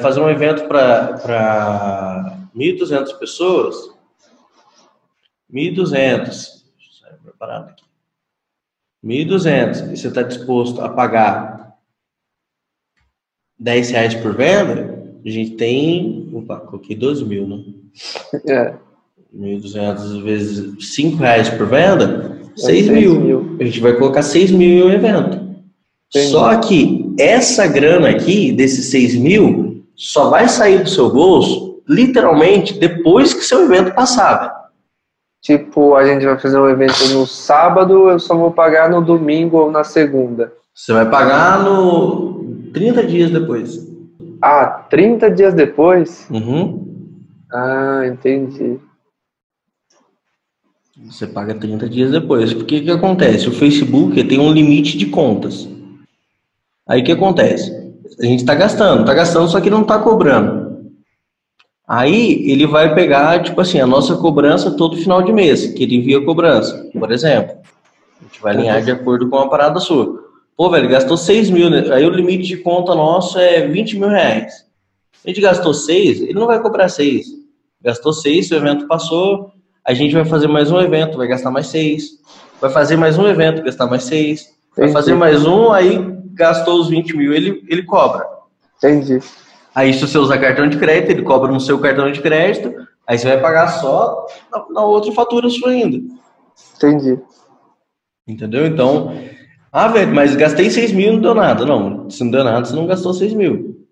fazer um evento para 1.200 pessoas, 1.200, preparado aqui, 1.200, e você está disposto a pagar 10 reais por venda, a gente tem, opa, coloquei 2 mil, né? É. 1.200 vezes 5 reais por venda, 6 mil. mil. A gente vai colocar 6 mil em um evento. Entendi. Só que essa grana aqui, desses 6 mil, só vai sair do seu bolso, literalmente, depois que seu evento passar. Tipo, a gente vai fazer um evento no sábado, eu só vou pagar no domingo ou na segunda. Você vai pagar no 30 dias depois. Ah, 30 dias depois? Uhum. Ah, entendi. Você paga 30 dias depois. Porque o que acontece? O Facebook tem um limite de contas. Aí o que acontece? A gente está gastando, está gastando, só que não está cobrando. Aí ele vai pegar, tipo assim, a nossa cobrança todo final de mês, que ele envia cobrança, por exemplo. A gente vai alinhar de acordo com a parada sua. Pô, velho, gastou 6 mil, né? aí o limite de conta nosso é 20 mil reais. A gente gastou 6, ele não vai cobrar 6. Gastou 6, o evento passou, a gente vai fazer mais um evento, vai gastar mais 6. Vai fazer mais um evento, gastar mais 6. Vai fazer mais um, aí gastou os 20 mil, ele, ele cobra. Entendi. Aí, se você usar cartão de crédito, ele cobra no seu cartão de crédito, aí você vai pagar só na, na outra fatura sua ainda. Entendi. Entendeu? Então, ah, velho, mas gastei 6 mil e não deu nada. Não, se não deu nada, você não gastou 6 mil.